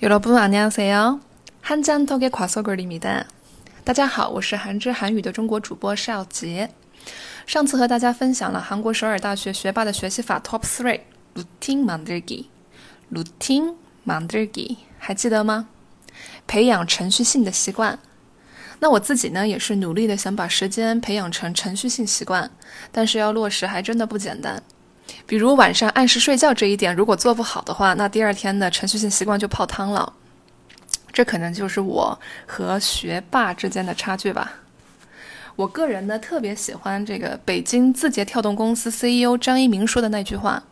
여러분안녕하세요한잔턱의과속글입니다大家好，我是韩之韩语的中国主播邵杰。上次和大家分享了韩国首尔大学学霸的学习法 Top Three Routine 만들기。Routine 만들기，还记得吗？培养程序性的习惯。那我自己呢，也是努力的想把时间培养成程序性习惯，但是要落实还真的不简单。 比如晚上按时睡觉这一点，如果做不好的话，那第二天的程序性习惯就泡汤了。这可能就是我和学霸之间的差距吧。我个人呢，特别喜欢这个北京字节跳动公司 CEO 张一鸣说的那句话：“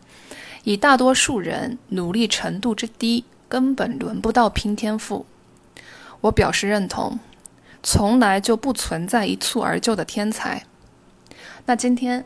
以大多数人努力程度之低，根本轮不到拼天赋。”我表示认同。从来就不存在一蹴而就的天才。那今天。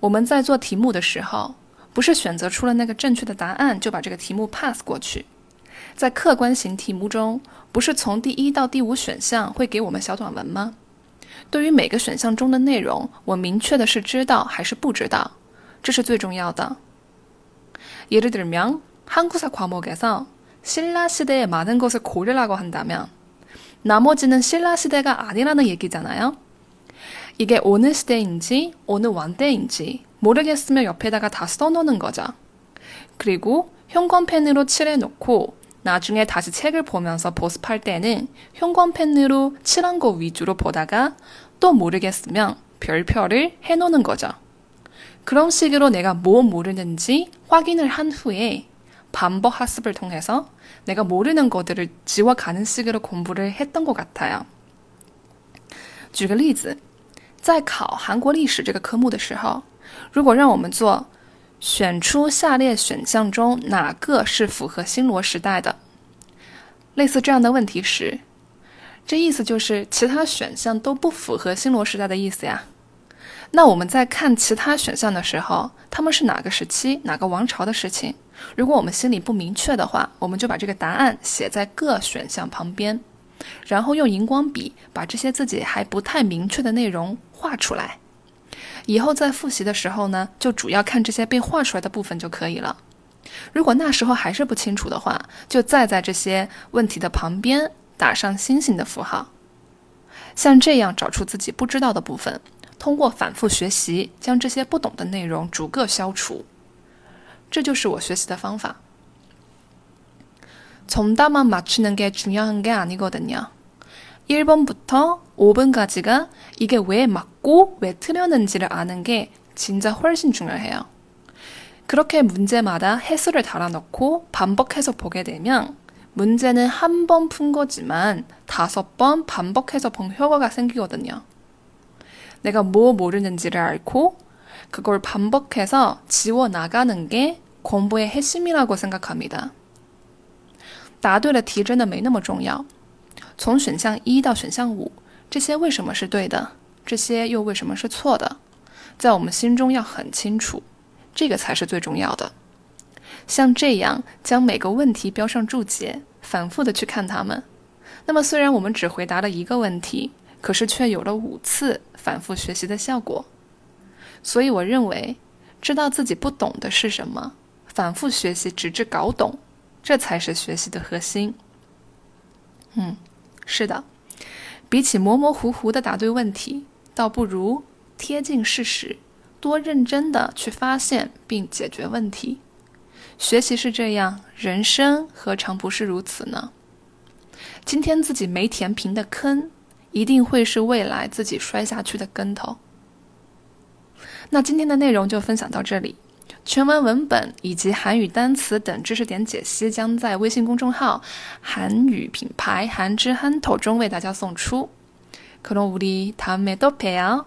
我们在做题目的时候，不是选择出了那个正确的答案就把这个题目 pass 过去。在客观型题目中，不是从第一到第五选项会给我们小短文吗？对于每个选项中的内容，我明确的是知道还是不知道，这是最重要的。예를들면한국사과목에서신라시대의많은것을고려라고한다면나머지는신라시대가아니라는얘기잖아요 이게 어느 시대인지 어느 완대인지 모르겠으면 옆에다가 다 써놓는 거죠. 그리고 형광펜으로 칠해놓고 나중에 다시 책을 보면서 보습할 때는 형광펜으로 칠한 거 위주로 보다가 또 모르겠으면 별표를 해놓는 거죠. 그런 식으로 내가 뭐 모르는지 확인을 한 후에 반복 학습을 통해서 내가 모르는 것들을 지워가는 식으로 공부를 했던 것 같아요. 举个例子， 在考韩国历史这个科目的时候，如果让我们做选出下列选项中哪个是符合新罗时代的，类似这样的问题时，这意思就是其他选项都不符合新罗时代的意思呀。那我们在看其他选项的时候，他们是哪个时期、哪个王朝的事情？如果我们心里不明确的话，我们就把这个答案写在各选项旁边。然后用荧光笔把这些自己还不太明确的内容画出来，以后在复习的时候呢，就主要看这些被画出来的部分就可以了。如果那时候还是不清楚的话，就再在这些问题的旁边打上星星的符号。像这样找出自己不知道的部分，通过反复学习将这些不懂的内容逐个消除，这就是我学习的方法。 정답만 맞추는 게 중요한 게 아니거든요. 1번부터 5번까지가 이게 왜 맞고 왜 틀렸는지를 아는 게 진짜 훨씬 중요해요. 그렇게 문제마다 해수를 달아놓고 반복해서 보게 되면 문제는 한 번 푼 거지만 다섯 번 반복해서 본 효과가 생기거든요. 내가 뭐 모르는지를 알고 그걸 반복해서 지워 나가는 게 공부의 핵심이라고 생각합니다. 答对了题真的没那么重要。从选项一到选项五，这些为什么是对的？这些又为什么是错的？在我们心中要很清楚，这个才是最重要的。像这样将每个问题标上注解，反复的去看它们，那么虽然我们只回答了一个问题，可是却有了五次反复学习的效果。所以我认为，知道自己不懂的是什么，反复学习直至搞懂。这才是学习的核心。嗯，是的，比起模模糊糊的答对问题，倒不如贴近事实，多认真的去发现并解决问题。学习是这样，人生何尝不是如此呢？今天自己没填平的坑，一定会是未来自己摔下去的跟头。那今天的内容就分享到这里。全文文本以及韩语单词等知识点解析将在微信公众号“韩语品牌韩之憨头”中为大家送出。그럼우리다음에또봬요